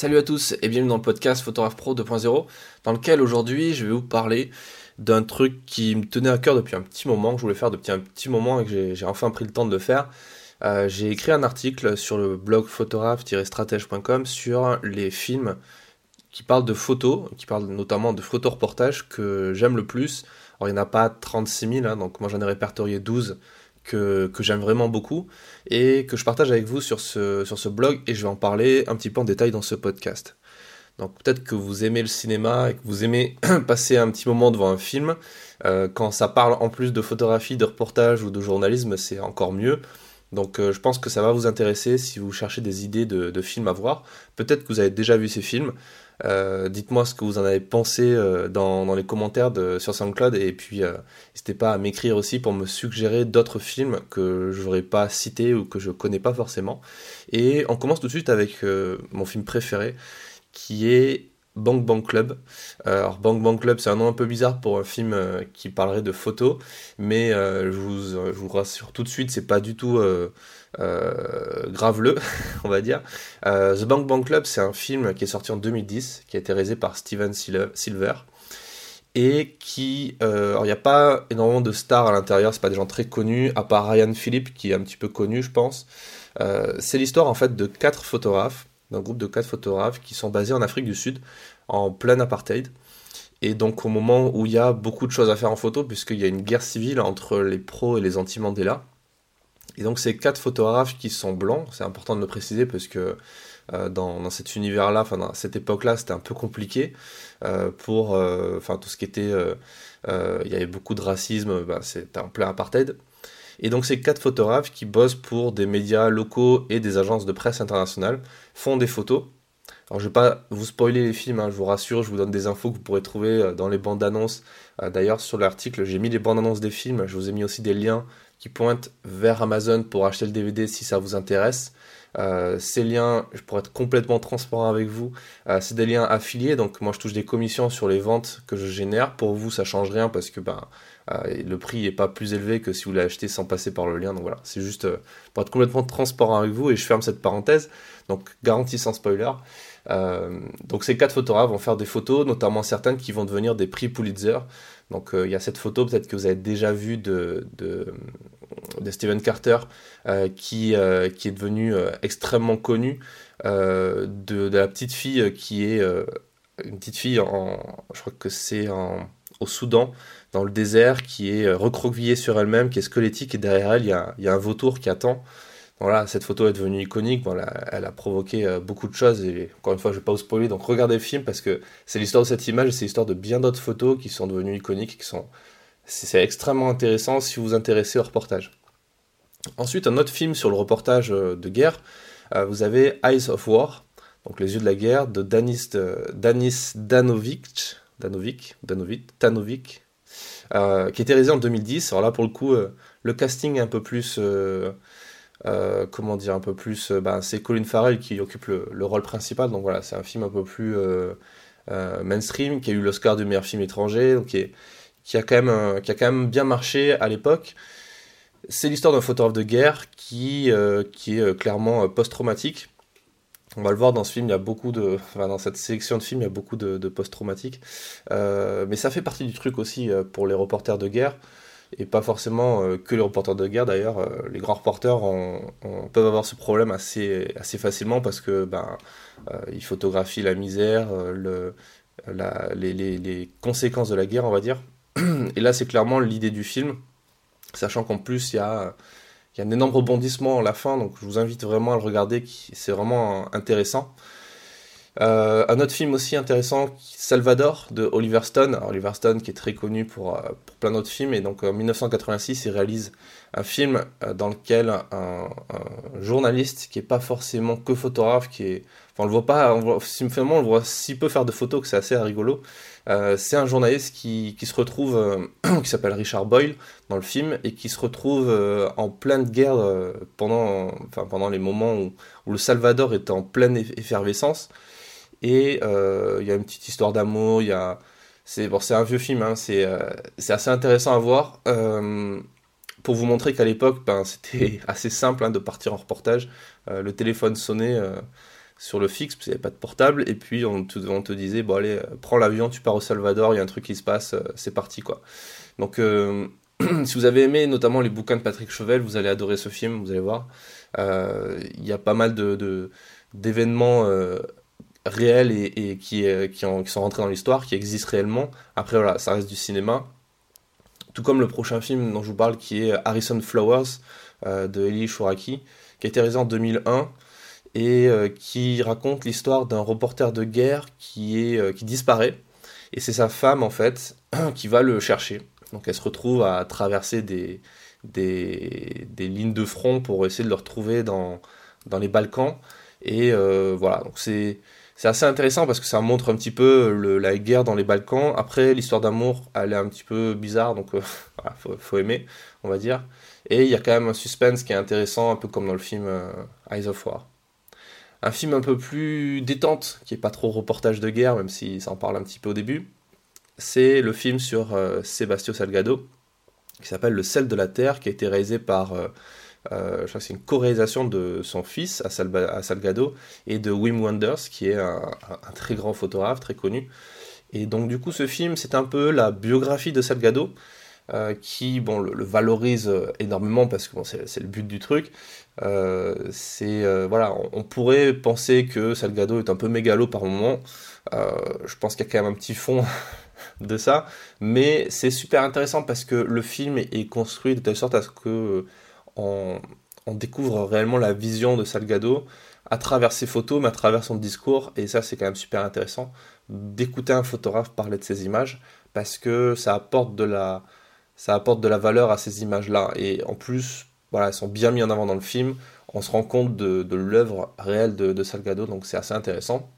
Salut à tous et bienvenue dans le podcast Photographe Pro 2.0 dans lequel aujourd'hui je vais vous parler d'un truc qui me tenait à cœur depuis un petit moment, que je voulais faire depuis un petit moment et que j'ai enfin pris le temps de le faire. Euh, j'ai écrit un article sur le blog photographe-stratège.com sur les films qui parlent de photos, qui parlent notamment de photoreportages que j'aime le plus. Alors il n'y en a pas 36 000, hein, donc moi j'en ai répertorié 12 que, j'aime vraiment beaucoup et que je partage avec vous sur ce, blog et je vais en parler un petit peu en détail dans ce podcast. Donc peut-être que vous aimez le cinéma et que vous aimez passer un petit moment devant un film. Euh, quand ça parle en plus de photographie, de reportage ou de journalisme, c'est encore mieux. Donc euh, je pense que ça va vous intéresser si vous cherchez des idées de, de films à voir. Peut-être que vous avez déjà vu ces films. Euh, dites-moi ce que vous en avez pensé euh, dans, les commentaires sur SoundCloud et puis n'hésitez pas à m'écrire aussi pour me suggérer d'autres films que je n'aurais pas cités ou que je connais pas forcément. Et on commence tout de suite avec mon film préféré qui est Bang Bang Club. alors Bang Bang Club, c'est un nom un peu bizarre pour un film qui parlerait de photos, mais je vous, je, vous, rassure tout de suite, c'est pas du tout euh, graveleux, on va dire. Euh, The Bank Bank Club, c'est un film qui est sorti en 2010, qui a été réalisé par Steven Silver et qui euh, il n'y a pas énormément de stars à l'intérieur c'est pas des gens très connus à part Ryan Philippe qui est un petit peu connu je pense c'est l'histoire en fait de quatre photographes d'un groupe de quatre photographes qui sont basés en Afrique du Sud en plein apartheid et donc au moment où il y a beaucoup de choses à faire en photo puisqu'il y a une guerre civile entre les pros et les anti-Mandela et donc ces quatre photographes qui sont blancs, c'est important de le préciser parce que euh, dans, cet univers-là, enfin dans cette époque-là, c'était un peu compliqué euh, pour, euh, tout ce qui était, il y avait beaucoup de racisme, bah, c'était en plein apartheid. Et donc ces quatre photographes qui bossent pour des médias locaux et des agences de presse internationales font des photos. Alors je vais pas vous spoiler les films, hein, je vous rassure, je vous donne des infos que vous pourrez trouver dans les bandes annonces. D'ailleurs sur l'article j'ai mis les bandes annonces des films, je vous ai mis aussi des liens qui pointent vers Amazon pour acheter le DVD si ça vous intéresse. Euh, ces liens, pourrais être complètement transparent avec vous, euh, c'est des liens affiliés, donc moi je touche des commissions sur les ventes que je génère. Pour vous, ça change rien parce que ben, euh, le prix n'est pas plus élevé que si vous l'achetez sans passer par le lien. Donc voilà, c'est juste pour être complètement transparent avec vous et je ferme cette parenthèse. Donc garantie sans spoiler. donc ces quatre photographes vont faire des photos, notamment certaines qui vont devenir des prix Pulitzer. Donc euh, il y a cette photo peut-être que vous avez déjà vue de, de, Steven Carter euh, qui, euh, qui est devenu extrêmement connu de, la petite fille qui est une petite fille en je crois que c'est au Soudan dans le désert qui est recroquevillée sur elle-même qui est squelettique et derrière elle il y a, un vautour qui attend. Voilà, cette photo est devenue iconique, voilà, elle a provoqué euh, beaucoup de choses, et encore une fois, je ne vais pas vous spoiler, donc regardez le film, parce que c'est l'histoire de cette image, c'est l'histoire de bien d'autres photos qui sont devenues iconiques, qui sont... C'est extrêmement intéressant si vous vous intéressez au reportage. Ensuite, un autre film sur le reportage euh, de guerre, euh, vous avez Eyes of War, donc Les yeux de la guerre, de Danis, Danis Danovic, Danovic, Danovic, Danovic qui a été réalisé en 2010. Alors là, pour le coup, le casting est un peu plus euh, comment dire, un peu plus. Euh, bah, c'est Colin Farrell qui occupe le, rôle principal, donc voilà, c'est un film un peu plus euh, mainstream, qui a eu l'Oscar du meilleur film étranger, donc qui, a quand même, qui bien marché à l'époque. C'est l'histoire d'un photographe de guerre qui, qui est clairement post-traumatique. On va le voir dans ce film, il y a beaucoup de, dans cette sélection de films, il y a beaucoup de, post-traumatiques. mais ça fait partie du truc aussi pour les reporters de guerre et pas forcément euh, que les reporters de guerre d'ailleurs. Euh, les grands reporters peuvent avoir ce problème assez, facilement parce que ben, euh, ils photographient la misère, les, les, conséquences de la guerre, on va dire. Et là, c'est clairement l'idée du film, sachant qu'en plus, il y a, y a un énorme rebondissement à la fin, donc je vous invite vraiment à le regarder, c'est vraiment intéressant. Euh, un autre film aussi intéressant, Salvador, de Oliver Stone. Oliver Stone qui est très connu pour, euh, pour plein d'autres films. Et donc en 1986, il réalise un film euh, dans lequel un, journaliste qui est pas forcément que photographe, qui. Enfin, on le voit pas, simplement on le voit si peu faire de photos que c'est assez rigolo. c'est un journaliste qui, qui se retrouve, qui s'appelle Richard Boyle dans le film, et qui se retrouve en pleine guerre pendant, enfin, pendant les moments où, où, le Salvador est en pleine effervescence. Et euh, il y a une petite histoire d'amour, il y a... C'est bon, un vieux film, hein, euh, c'est assez intéressant à voir. Euh, pour vous montrer qu'à l'époque, ben, c'était assez simple hein, de partir en reportage. le téléphone sonnait, sur le fixe, parce qu'il n'y avait pas de portable, et puis on te, on te disait, bon allez, prends l'avion, tu pars au Salvador, il y a un truc qui se passe, c'est parti quoi. Donc si vous avez aimé notamment les bouquins de Patrick Chauvel, vous allez adorer ce film, vous allez voir. Il y a pas mal de, d'événements réels et, qui, qui, qui, sont rentrés dans l'histoire, qui existent réellement. Après voilà, ça reste du cinéma. Tout comme le prochain film dont je vous parle qui est Harrison Flowers euh, de Eli Shouraki, qui a été réalisé en 2001 et euh, qui raconte l'histoire d'un reporter de guerre qui, est, euh, qui disparaît. Et c'est sa femme en fait qui va le chercher. Donc elle se retrouve à traverser des, des, des lignes de front pour essayer de le retrouver dans, dans les Balkans. Et voilà, donc c'est c'est assez intéressant parce que ça montre un petit peu la guerre dans les Balkans. Après, l'histoire d'amour, elle est un petit peu bizarre, donc euh, faut, aimer, on va dire. Et il y a quand même un suspense qui est intéressant, un peu comme dans le film euh, Eyes of War. Un film un peu plus détente, qui est pas trop reportage de guerre, même si ça en parle un petit peu au début, c'est le film sur euh, Salgado, qui s'appelle Le sel de la terre, qui a été réalisé par euh, je crois que c'est une co-réalisation de son fils à, Salgado et de Wim Wenders, qui est un, très grand photographe, très connu. Et donc du coup, ce film, c'est un peu la biographie de Salgado, euh, qui bon, le, valorise énormément parce que c'est le but du truc. Euh, c'est voilà, on, pourrait penser que Salgado est un peu mégalo par moment. je pense qu'il y a quand même un petit fond de ça, mais c'est super intéressant parce que le film est construit de telle sorte à ce que on, découvre réellement la vision de Salgado à travers ses photos, mais à travers son discours. Et ça, c'est quand même super intéressant d'écouter un photographe parler de ses images parce que ça apporte de la, ça apporte de la valeur à ces images-là. Et en plus, voilà, elles sont bien mises en avant dans le film. On se rend compte de, l'œuvre réelle de, Salgado, donc c'est assez intéressant.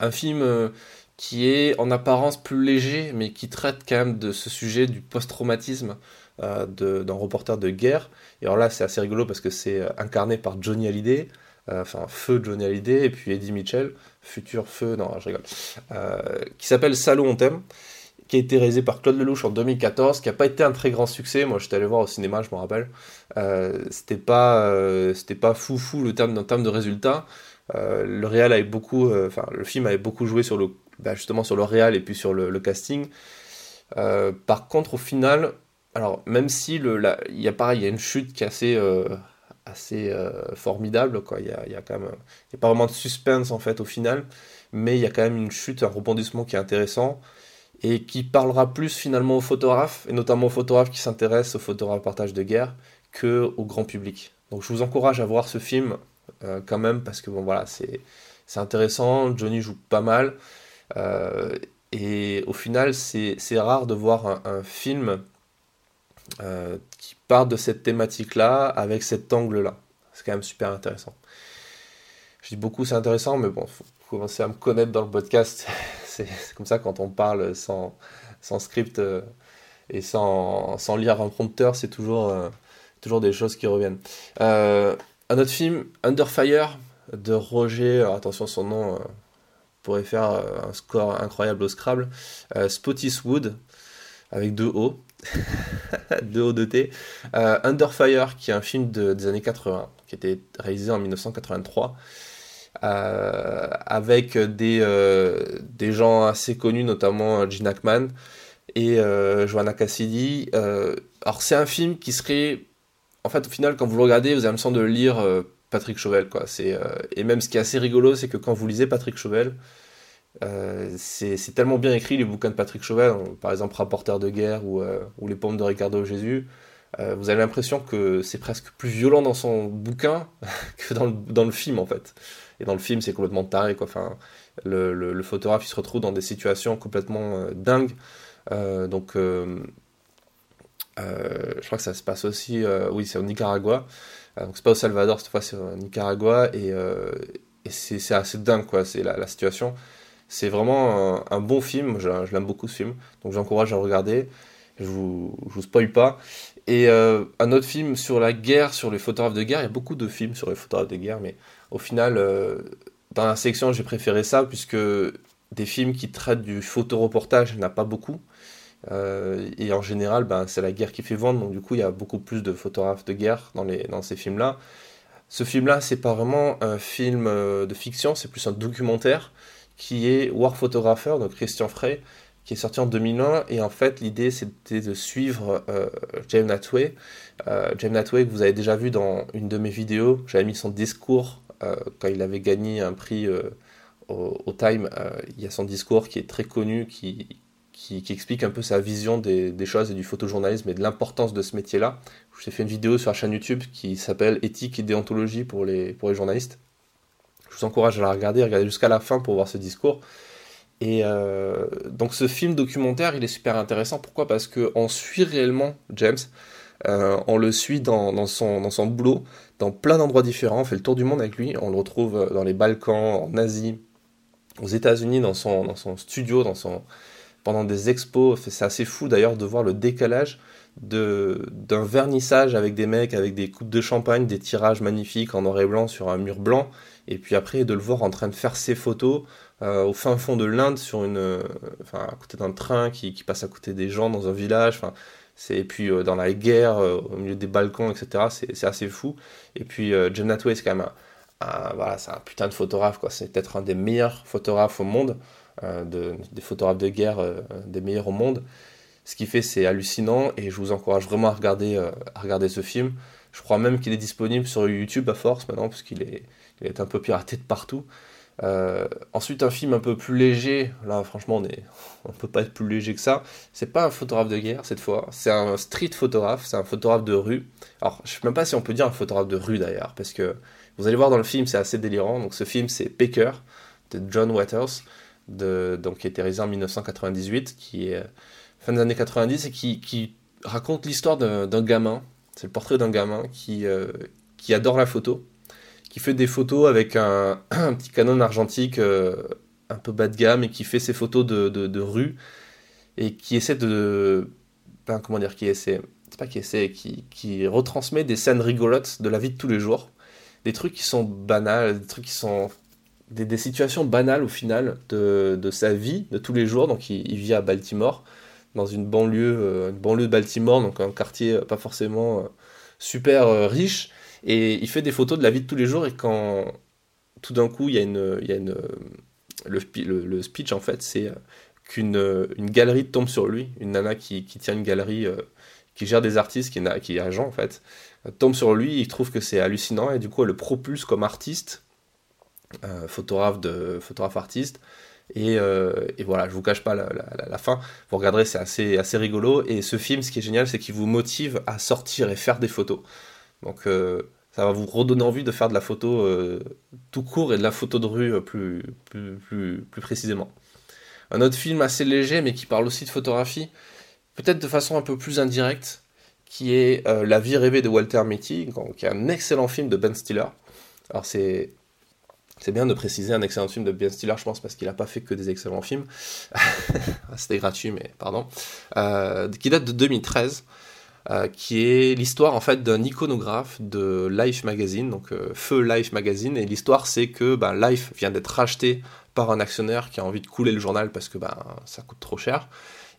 Un film euh, qui est en apparence plus léger, mais qui traite quand même de ce sujet du post-traumatisme d'un reporter de guerre. Et alors là, c'est assez rigolo parce que c'est euh, incarné par Johnny Hallyday, euh, enfin feu Johnny Hallyday, et puis Eddie Mitchell, futur feu, non, je rigole, qui s'appelle Salon on t'aime qui a été réalisé par Claude Lelouch en 2014, qui n'a pas été un très grand succès. Moi, j'étais allé voir au cinéma, je me rappelle. c'était pas, c'était pas fou fou le terme d'un terme de résultat. le réal avait beaucoup, enfin, le film avait beaucoup joué sur le, bah, justement sur le réal et puis sur le casting. par contre, au final, alors, même si le, il y a pareil, il y a une chute qui est assez, euh, euh, formidable. Il y a, y a pas vraiment de suspense en fait au final, mais il y a quand même une chute, un rebondissement qui est intéressant et qui parlera plus finalement aux photographes et notamment aux photographes qui s'intéressent au photoreportage de guerre que au grand public. Donc, je vous encourage à voir ce film euh, quand même parce que bon voilà, c'est intéressant. Johnny joue pas mal. et au final, c'est rare de voir un film euh, qui part de cette thématique-là avec cet angle-là. C'est quand même super intéressant. Je dis beaucoup c'est intéressant, mais bon, faut commencer à me connaître dans le podcast. c'est comme ça quand on parle sans, script euh, et sans, lire un prompteur, c'est toujours, euh, toujours des choses qui reviennent. un autre film, Under Fire, de Roger, attention son nom pourrait faire un score incroyable au Scrabble, Spottiswood, avec deux O. de haut de T. Euh, Under Fire, qui est un film des années 80, qui été réalisé en 1983, euh, avec des, euh, des gens assez connus, notamment Gene Hackman et Joanna Cassidy. alors c'est un film qui serait, en fait, au final, quand vous le regardez, vous avez l'impression de lire Patrick Chauvel, quoi. Et même ce qui est assez rigolo, c'est que quand vous lisez Patrick Chauvel, euh, c'est tellement bien écrit les bouquins de Patrick Chauvel, par exemple Rapporteur de guerre ou, euh, Les pommes de Ricardo Jésus. Euh, vous avez l'impression que c'est presque plus violent dans son bouquin que dans le, film en fait. Et dans le film, c'est complètement taré quoi. Enfin, le, photographe il se retrouve dans des situations complètement dingues. donc, je crois que ça se passe aussi, oui, c'est au Nicaragua. donc, c'est pas au Salvador cette fois, c'est au Nicaragua et, c'est assez dingue quoi. C'est la situation. C'est vraiment un, bon film, je, l'aime beaucoup ce film, donc j'encourage à regarder, je vous, je vous spoil pas. Et euh, un autre film sur la guerre, sur les photographes de guerre, il y a beaucoup de films sur les photographes de guerre, mais au final, euh, dans la section, j'ai préféré ça, puisque des films qui traitent du photoreportage, il n'y en a pas beaucoup. Euh, et en général, ben, c'est la guerre qui fait vendre, donc du coup, il y a beaucoup plus de photographes de guerre dans, les, dans ces films-là. Ce film-là, c'est pas vraiment un film de fiction, c'est plus un documentaire qui est War Photographer, de Christian Frey, qui est sorti en 2001. Et en fait, l'idée, c'était de suivre James Natway. James Natway, que vous avez déjà vu dans une de mes vidéos, j'avais mis son discours quand il avait gagné un prix au, Time, euh, il y a son discours qui est très connu, qui, qui, explique un peu sa vision des, choses et du photojournalisme et de l'importance de ce métier-là. Je vous ai fait une vidéo sur la chaîne YouTube qui s'appelle Éthique et déontologie pour les, pour les journalistes. Je vous encourage à la regarder, à regarder jusqu'à la fin pour voir ce discours. Et euh, donc ce film documentaire, il est super intéressant. Pourquoi? Parce qu'on suit réellement James. Euh, on le suit dans, son, dans son boulot, dans plein d'endroits différents. On fait le tour du monde avec lui. On le retrouve dans les Balkans, en Asie, aux États-Unis dans son, dans son studio, pendant des expos. C'est assez fou d'ailleurs de voir le décalage d'un vernissage avec des mecs avec des coupes de champagne, des tirages magnifiques en noir et blanc sur un mur blanc, et puis après de le voir en train de faire ses photos euh, au fin fond de l'Inde sur une, enfin à côté d'un train qui, qui, passe à côté des gens dans un village. Enfin, et puis euh, dans la guerre euh, au milieu des balcons, etc. C'est assez fou. Et puis John Hathaway c'est quand même un, voilà, c'est un putain de photographe, quoi. C'est peut-être un des meilleurs photographes au monde, euh, des photographes de guerre, euh, des meilleurs au monde. Ce qu'il fait, c'est hallucinant et je vous encourage vraiment à regarder, euh, à regarder ce film. Je crois même qu'il est disponible sur YouTube à force maintenant, parce qu'il est, un peu piraté de partout. ensuite, un film un peu plus léger. Là, franchement, on on peut pas être plus léger que ça. C'est pas un photographe de guerre cette fois. C'est un street photographe. C'est un photographe de rue. Alors, je sais même pas si on peut dire un photographe de rue d'ailleurs, parce que vous allez voir dans le film, c'est assez délirant. Donc ce film, c'est Baker de John Waters, de, donc, qui réalisé en 1998, qui est euh, fin des années 90 et qui, raconte l'histoire d'un gamin. C'est le portrait d'un gamin qui, euh, qui adore la photo, qui fait des photos avec un, petit canon argentique euh, un peu bas de gamme et qui fait ses photos de, rue et qui essaie de. Ben, comment dire, qui essaie. C'est pas qui essaie, qui, qui retransmet des scènes rigolotes de la vie de tous les jours des trucs qui sont banals, des trucs qui sont des, situations banales au final de, de, sa vie de tous les jours. Donc il, vit à Baltimore, dans une banlieue, euh, une banlieue de Baltimore, donc un quartier euh, pas forcément euh, super riche. Et il fait des photos de la vie de tous les jours. Et quand tout d'un coup il y a une, y a une le, le, speech en fait, c'est qu'une une galerie tombe sur lui, une nana qui, qui tient une galerie, qui gère des artistes, qui qui est agent en fait, tombe sur lui, il trouve que c'est hallucinant et du coup elle le propulse comme artiste, photographe de photographe artiste. Et, euh, et, voilà, je vous cache pas la, fin. Vous regarderez, c'est assez, assez rigolo. Et ce film, ce qui est génial, c'est qu'il vous motive à sortir et faire des photos. Donc euh, ça va vous redonner envie de faire de la photo tout court et de la photo de rue plus, plus, plus, plus précisément. Un autre film assez léger, mais qui parle aussi de photographie, peut-être de façon un peu plus indirecte, qui est euh, La vie rêvée de Walter Mitty, qui est un excellent film de Ben Stiller. Alors c'est c'est bien de préciser un excellent film de Ben Stiller, je pense, parce qu'il n'a pas fait que des excellents films. C'était gratuit, mais pardon. Euh, qui date de 2013, euh, qui est l'histoire en fait d'un iconographe de Life Magazine, donc Feu Life Magazine. Et l'histoire, c'est que ben, Life vient d'être racheté par un actionnaire qui a envie de couler le journal parce que ben, ça coûte trop cher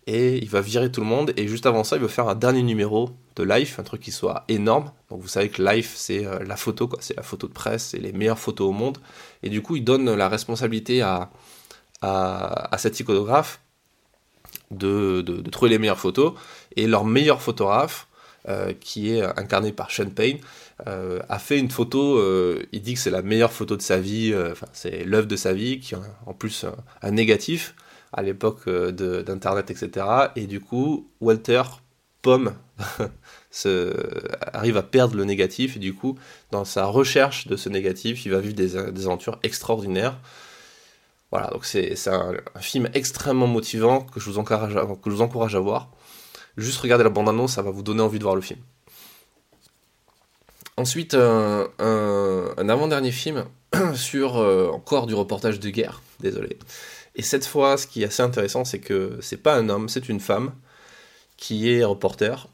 et il va virer tout le monde. Et juste avant ça, il veut faire un dernier numéro de Life, un truc qui soit énorme. Donc vous savez que Life, c'est euh, la photo, quoi. C'est la photo de presse, c'est les meilleures photos au monde. Et du coup, il donne la responsabilité à, à, cet iconographe de, de, trouver les meilleures photos. Et leur meilleur photographe, euh, qui est incarné par Sean Payne, euh, a fait une photo, il dit que c'est la meilleure photo de sa vie, c'est l'œuvre de sa vie, qui a en plus un négatif à l'époque euh, d'Internet, etc. Et du coup, Walter Pomme arrive à perdre le négatif, et du coup, dans sa recherche de ce négatif, il va vivre des, aventures extraordinaires. Voilà, donc c'est un, film extrêmement motivant que je, vous encourage à, que je vous encourage à voir. Juste regarder la bande-annonce, ça va vous donner envie de voir le film. Ensuite, un, un avant-dernier film sur euh, encore du reportage de guerre, désolé. Et cette fois, ce qui est assez intéressant, c'est que c'est pas un homme, c'est une femme qui est reporter.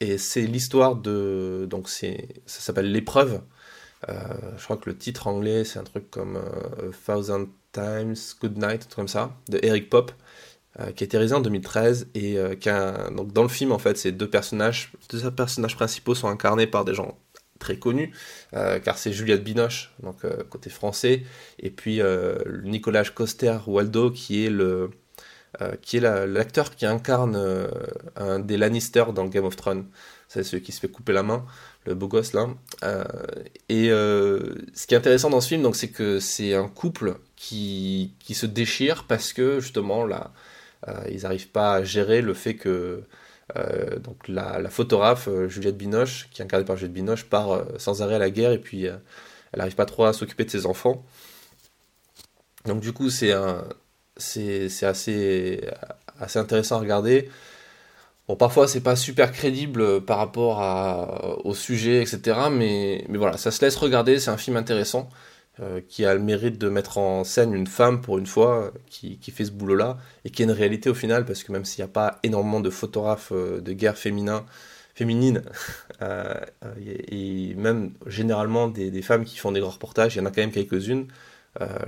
Et c'est l'histoire de. Donc, c'est, ça s'appelle L'épreuve. Euh, je crois que le titre anglais, c'est un truc comme euh, Thousand Times Good Night, un truc comme ça, de Eric Pop, euh, qui a été réalisé en 2013. Et qui a, donc, dans le film, en fait, ces deux personnages, deux personnages principaux sont incarnés par des gens très connu, car c'est Juliette Binoche, donc côté français, et puis Nicolas Coster Waldo, qui est le qui est l'acteur qui incarne un des Lannister dans Game of Thrones. C'est celui qui se fait couper la main, le beau gosse là. et ce qui est intéressant dans ce film, donc, c'est que c'est un couple qui, qui se déchire parce que justement là, ils n'arrivent pas à gérer le fait que euh, donc la, photographe euh, Juliette Binoche, qui est incarnée par Juliette Binoche, part euh, sans arrêt à la guerre et puis elle n'arrive pas trop à s'occuper de ses enfants. Donc du coup c'est assez intéressant à regarder. Bon, parfois c'est pas super crédible par rapport au sujet, etc. Mais voilà, ça se laisse regarder, c'est un film intéressant. Euh, qui a le mérite de mettre en scène une femme pour une fois qui, fait ce boulot-là et qui est une réalité au final parce que même s'il n'y a pas énormément de photographes euh, de guerre féminin, féminines euh, et même généralement des, des, femmes qui font des grands reportages, il y en a quand même quelques-unes.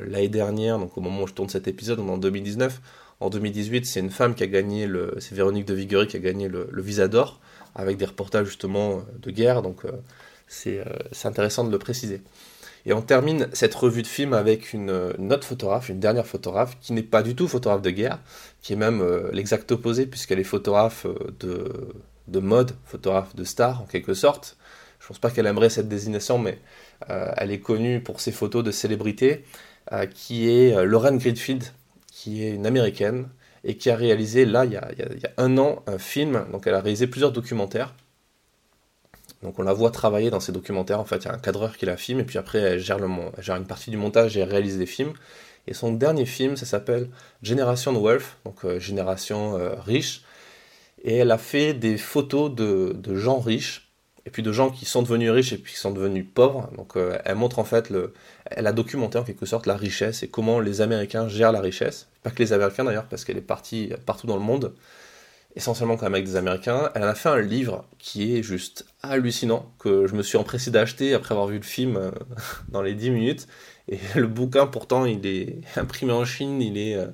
L'année dernière, donc au moment où je tourne cet épisode, on est en 2019. En 2018, c'est une femme qui a gagné le, c'est Véronique de Viguerie qui a gagné le, le Visa d'or avec des reportages justement de guerre. Donc c'est intéressant de le préciser. Et on termine cette revue de film avec une, autre photographe, une dernière photographe, qui n'est pas du tout photographe de guerre, qui est même euh, l'exact opposé, puisqu'elle est photographe euh, de, de, mode, photographe de star en quelque sorte. Je pense pas qu'elle aimerait cette désignation, mais euh, elle est connue pour ses photos de célébrités, qui est Lauren Greenfield, qui est une américaine, et qui a réalisé, là, il y il y a un an, un film, donc elle a réalisé plusieurs documentaires, donc on la voit travailler dans ses documentaires, en fait, il y a un cadreur qui la filme, et puis après elle gère, une partie du montage et elle réalise des films. Et son dernier film, ça s'appelle Generation Wealth, donc euh, Génération euh, riche. Et elle a fait des photos de, de, gens riches, et puis de gens qui sont devenus riches et puis qui sont devenus pauvres. Donc euh, elle montre en fait, le, elle a documenté en quelque sorte la richesse et comment les Américains gèrent la richesse. Pas que les Américains d'ailleurs, parce qu'elle est partie partout dans le monde essentiellement quand même avec des Américains. Elle a fait un livre qui est juste hallucinant, que je me suis empressé d'acheter après avoir vu le film euh, dans les 10 minutes. Et le bouquin, pourtant, il est imprimé en Chine, il est euh,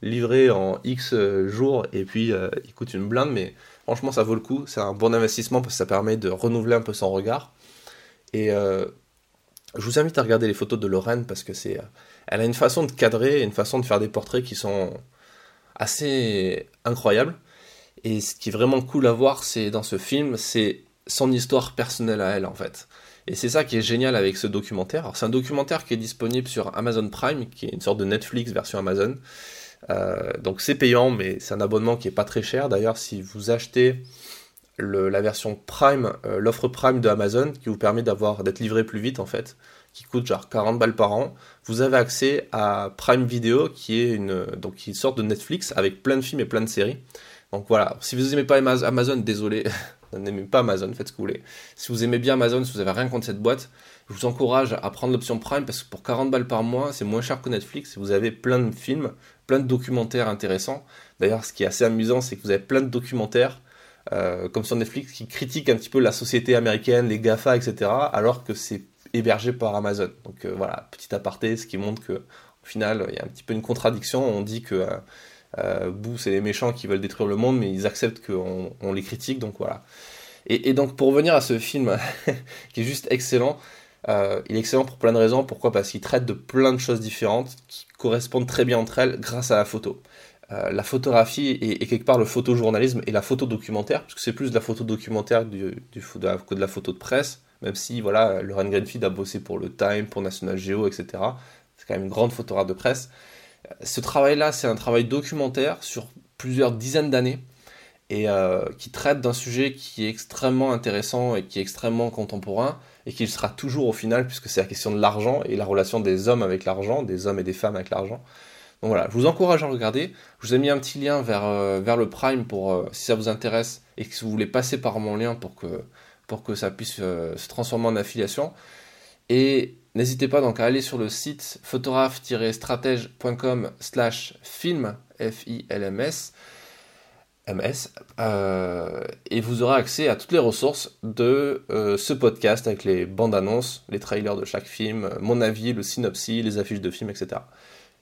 livré en X jours, et puis euh, il coûte une blinde, mais franchement, ça vaut le coup. C'est un bon investissement parce que ça permet de renouveler un peu son regard. Et je vous invite à regarder les photos de Lorraine parce que c'est, elle a une façon de cadrer, une façon de faire des portraits qui sont assez incroyables. Et ce qui est vraiment cool à voir, c'est dans ce film, c'est son histoire personnelle à elle en fait. Et c'est ça qui est génial avec ce documentaire. C'est un documentaire qui est disponible sur Amazon Prime, qui est une sorte de Netflix version Amazon. Euh, donc c'est payant, mais c'est un abonnement qui est pas très cher. D'ailleurs, si vous achetez la version Prime, euh, l'offre Prime de Amazon, qui vous permet d'avoir d'être livré plus vite en fait, qui coûte genre 40 balles par an, vous avez accès à Prime Video, qui est une donc qui est une sorte de Netflix avec plein de films et plein de séries. Donc voilà, si vous n'aimez pas Amazon, désolé, n'aimez pas Amazon, faites ce que vous voulez. Si vous aimez bien Amazon, si vous avez rien contre cette boîte, je vous encourage à prendre l'option Prime parce que pour 40 balles par mois, c'est moins cher que Netflix. Vous avez plein de films, plein de documentaires intéressants. D'ailleurs, ce qui est assez amusant, c'est que vous avez plein de documentaires, euh, comme sur Netflix, qui critiquent un petit peu la société américaine, les GAFA, etc., alors que c'est hébergé par Amazon. Donc euh, voilà, petit aparté, ce qui montre que au final, il y a un petit peu une contradiction. On dit que euh, euh, c'est les méchants qui veulent détruire le monde, mais ils acceptent qu'on on les critique, donc voilà. Et, donc pour revenir à ce film, qui est juste excellent, euh, il est excellent pour plein de raisons. Pourquoi? Parce qu'il traite de plein de choses différentes qui correspondent très bien entre elles grâce à la photo. Euh, la photographie et, quelque part le photojournalisme et la photo documentaire, parce que c'est plus de la photo documentaire du, de que de la photo de presse, même si voilà, Lauren Greenfield a bossé pour le Time, pour National Geo, etc. C'est quand même une grande photographe de presse ce travail-là, c'est un travail documentaire sur plusieurs dizaines d'années et euh, qui traite d'un sujet qui est extrêmement intéressant et qui est extrêmement contemporain et qui sera toujours au final puisque c'est la question de l'argent et la relation des hommes avec l'argent, des hommes et des femmes avec l'argent. Donc voilà, je vous encourage à regarder. Je vous ai mis un petit lien vers, euh, vers le Prime pour euh, si ça vous intéresse et que vous voulez passer par mon lien pour que, pour que ça puisse se transformer en affiliation. Et N'hésitez pas donc à aller sur le site photographe-stratège.com slash film, F-I-L-M-S, MS, euh, et vous aurez accès à toutes les ressources de euh, ce podcast avec les bandes annonces, les trailers de chaque film, mon avis, le synopsis, les affiches de films, etc.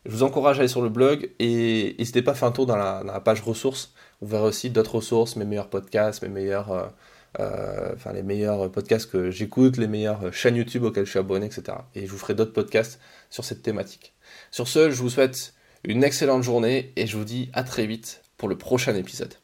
Je vous encourage à aller sur le blog et n'hésitez pas à faire un tour dans la, page ressources. Vous verrez aussi d'autres ressources, mes meilleurs podcasts, mes meilleurs enfin les meilleurs podcasts que j'écoute, les meilleures chaînes YouTube auxquelles je suis abonné, etc. Et je vous ferai d'autres podcasts sur cette thématique. Sur ce, je vous souhaite une excellente journée et je vous dis à très vite pour le prochain épisode.